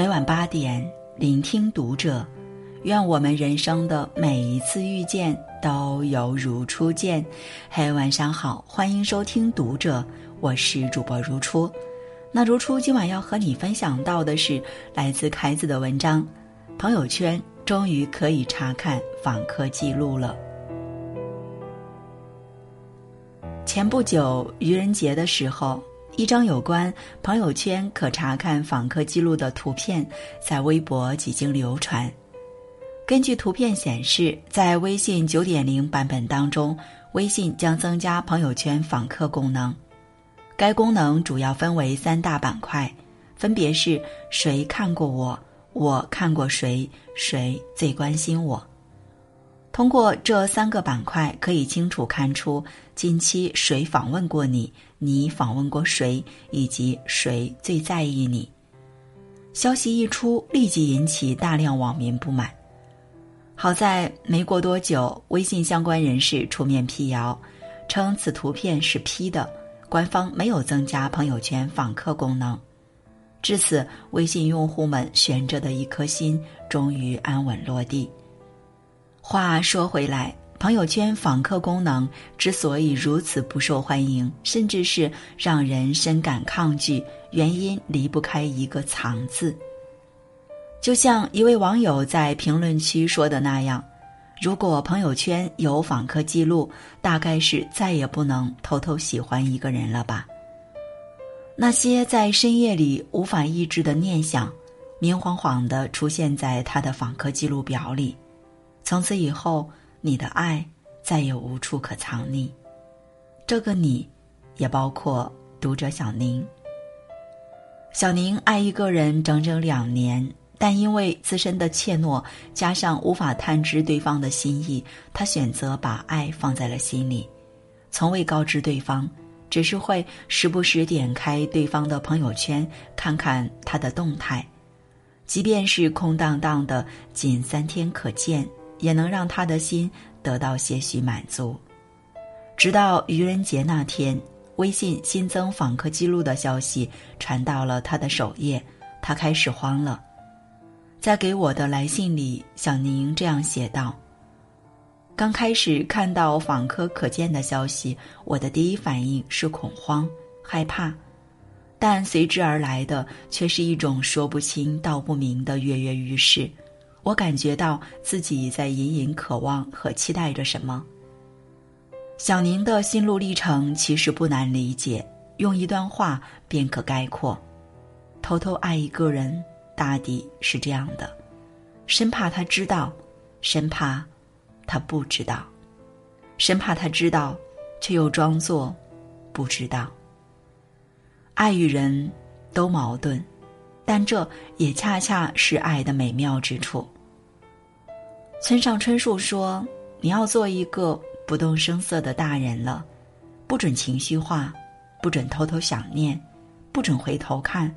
每晚八点，聆听读者。愿我们人生的每一次遇见都犹如初见。嘿，晚上好，欢迎收听读者，我是主播如初。那如初今晚要和你分享到的是来自凯子的文章，朋友圈终于可以查看访客记录了。前不久愚人节的时候。一张有关朋友圈可查看访客记录的图片在微博几经流传。根据图片显示，在微信九点零版本当中，微信将增加朋友圈访客功能。该功能主要分为三大板块，分别是谁看过我、我看过谁、谁最关心我。通过这三个板块，可以清楚看出近期谁访问过你，你访问过谁，以及谁最在意你。消息一出，立即引起大量网民不满。好在没过多久，微信相关人士出面辟谣，称此图片是 P 的，官方没有增加朋友圈访客功能。至此，微信用户们悬着的一颗心终于安稳落地。话说回来，朋友圈访客功能之所以如此不受欢迎，甚至是让人深感抗拒，原因离不开一个“藏”字。就像一位网友在评论区说的那样：“如果朋友圈有访客记录，大概是再也不能偷偷喜欢一个人了吧？”那些在深夜里无法抑制的念想，明晃晃的出现在他的访客记录表里。从此以后，你的爱再也无处可藏匿。这个你，也包括读者小宁。小宁爱一个人整整两年，但因为自身的怯懦，加上无法探知对方的心意，他选择把爱放在了心里，从未告知对方，只是会时不时点开对方的朋友圈，看看他的动态，即便是空荡荡的，仅三天可见。也能让他的心得到些许满足。直到愚人节那天，微信新增访客记录的消息传到了他的首页，他开始慌了。在给我的来信里，小宁这样写道：“刚开始看到访客可见的消息，我的第一反应是恐慌、害怕，但随之而来的却是一种说不清道不明的跃跃欲试。”我感觉到自己在隐隐渴望和期待着什么。小宁的心路历程其实不难理解，用一段话便可概括：偷偷爱一个人，大抵是这样的，生怕他知道，生怕他不知道，生怕他知道，却又装作不知道。爱与人都矛盾。但这也恰恰是爱的美妙之处。村上春树说：“你要做一个不动声色的大人了，不准情绪化，不准偷偷想念，不准回头看，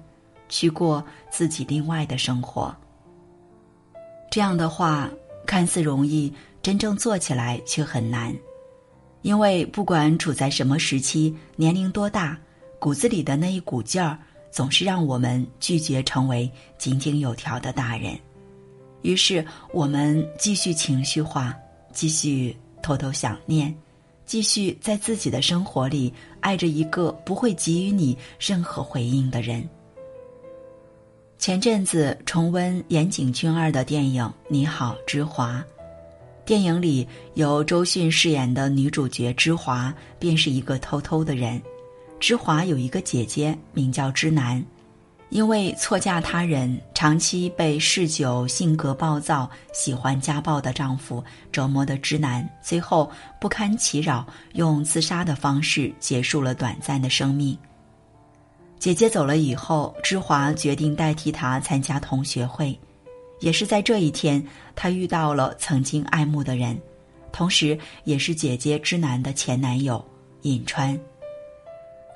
去过自己另外的生活。”这样的话看似容易，真正做起来却很难，因为不管处在什么时期，年龄多大，骨子里的那一股劲儿。总是让我们拒绝成为井井有条的大人，于是我们继续情绪化，继续偷偷想念，继续在自己的生活里爱着一个不会给予你任何回应的人。前阵子重温岩井俊二的电影《你好，之华》，电影里由周迅饰演的女主角之华，便是一个偷偷的人。芝华有一个姐姐，名叫芝南，因为错嫁他人，长期被嗜酒、性格暴躁、喜欢家暴的丈夫折磨的芝南，最后不堪其扰，用自杀的方式结束了短暂的生命。姐姐走了以后，芝华决定代替她参加同学会，也是在这一天，她遇到了曾经爱慕的人，同时也是姐姐芝南的前男友尹川。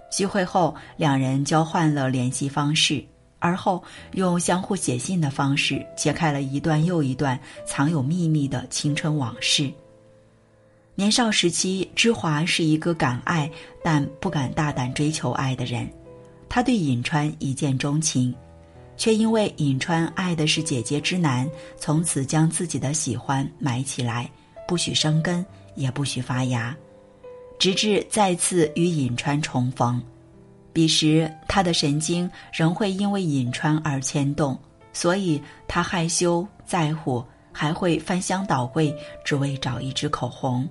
聚会后，两人交换了联系方式，而后用相互写信的方式揭开了一段又一段藏有秘密的青春往事。年少时期，芝华是一个敢爱但不敢大胆追求爱的人，他对尹川一见钟情，却因为尹川爱的是姐姐之男，从此将自己的喜欢埋起来，不许生根，也不许发芽，直至再次与尹川重逢。彼时，他的神经仍会因为尹川而牵动，所以他害羞在乎，还会翻箱倒柜，只为找一支口红。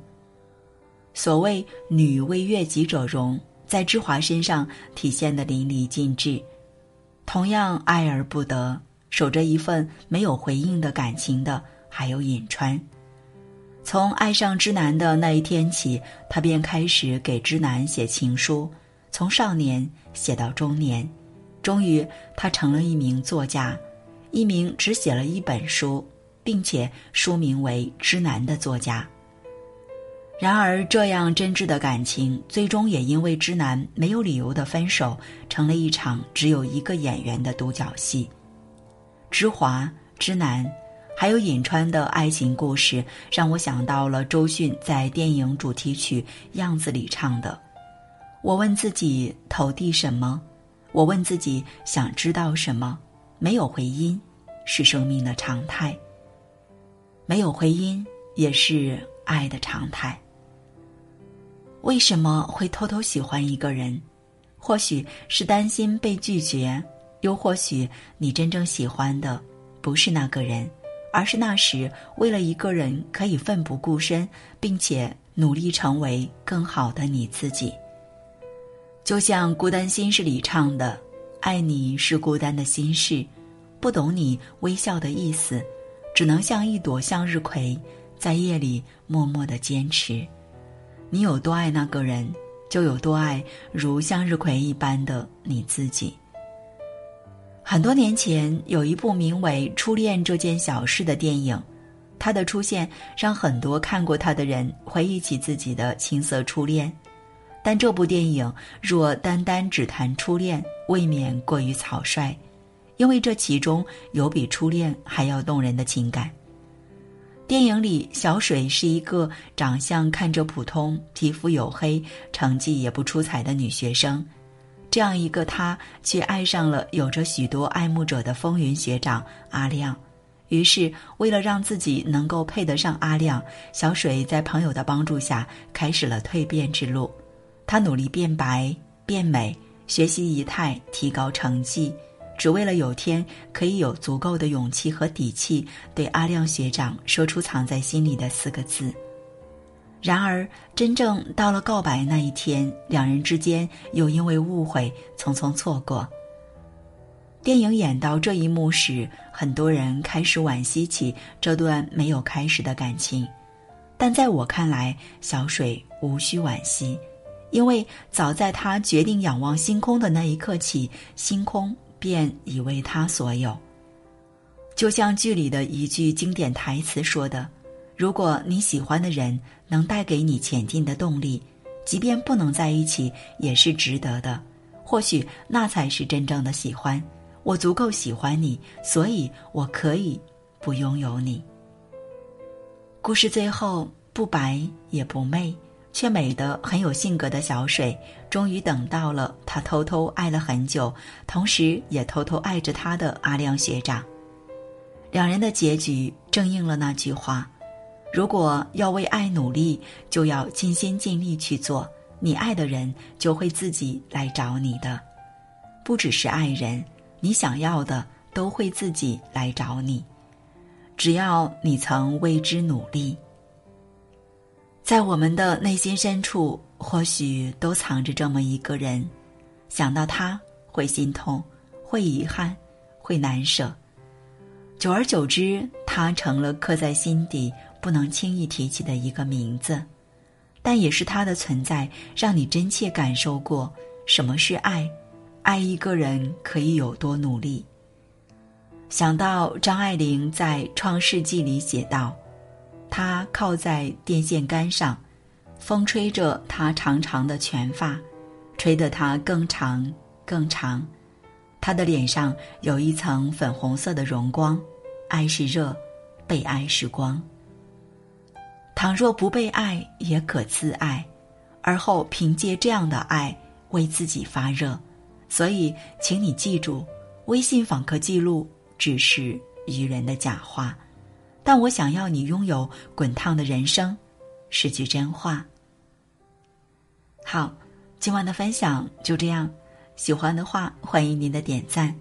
所谓“女为悦己者容”，在芝华身上体现的淋漓尽致。同样爱而不得，守着一份没有回应的感情的，还有尹川。从爱上之男的那一天起，他便开始给之男写情书，从少年写到中年，终于他成了一名作家，一名只写了一本书，并且书名为《之男》的作家。然而，这样真挚的感情，最终也因为之男没有理由的分手，成了一场只有一个演员的独角戏。之华、之男，还有尹川的爱情故事，让我想到了周迅在电影主题曲《样子》里唱的：“我问自己投递什么，我问自己想知道什么，没有回音，是生命的常态。没有回音，也是爱的常态。”为什么会偷偷喜欢一个人？或许是担心被拒绝，又或许你真正喜欢的不是那个人，而是那时为了一个人可以奋不顾身，并且努力成为更好的你自己。就像《孤单心事》里唱的：“爱你是孤单的心事，不懂你微笑的意思，只能像一朵向日葵，在夜里默默的坚持。”你有多爱那个人，就有多爱如向日葵一般的你自己。很多年前，有一部名为《初恋这件小事》的电影，它的出现让很多看过它的人回忆起自己的青涩初恋。但这部电影若单单只谈初恋，未免过于草率，因为这其中有比初恋还要动人的情感。电影里，小水是一个长相看着普通、皮肤黝黑、成绩也不出彩的女学生。这样一个她，却爱上了有着许多爱慕者的风云学长阿亮。于是，为了让自己能够配得上阿亮，小水在朋友的帮助下开始了蜕变之路。她努力变白、变美，学习仪态，提高成绩。只为了有天可以有足够的勇气和底气，对阿亮学长说出藏在心里的四个字。然而，真正到了告白那一天，两人之间又因为误会匆匆错过。电影演到这一幕时，很多人开始惋惜起这段没有开始的感情，但在我看来，小水无需惋惜，因为早在他决定仰望星空的那一刻起，星空。便已为他所有。就像剧里的一句经典台词说的：“如果你喜欢的人能带给你前进的动力，即便不能在一起，也是值得的。或许那才是真正的喜欢。我足够喜欢你，所以我可以不拥有你。”故事最后不白也不媚。却美得很有性格的小水，终于等到了他偷偷爱了很久，同时也偷偷爱着他的阿亮学长。两人的结局正应了那句话：如果要为爱努力，就要尽心尽力去做，你爱的人就会自己来找你的。不只是爱人，你想要的都会自己来找你。只要你曾为之努力。在我们的内心深处，或许都藏着这么一个人，想到他会心痛，会遗憾，会难舍。久而久之，他成了刻在心底不能轻易提起的一个名字。但也是他的存在，让你真切感受过什么是爱，爱一个人可以有多努力。想到张爱玲在《创世纪》里写道。他靠在电线杆上，风吹着他长长的卷发，吹得他更长更长。他的脸上有一层粉红色的荣光，爱是热，被爱是光。倘若不被爱，也可自爱，而后凭借这样的爱为自己发热。所以，请你记住，微信访客记录只是愚人的假话，但我想要你拥有滚烫的人生，是句真话。好，今晚的分享就这样。喜欢的话，欢迎您的点赞，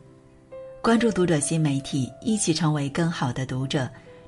关注读者新媒体，一起成为更好的读者。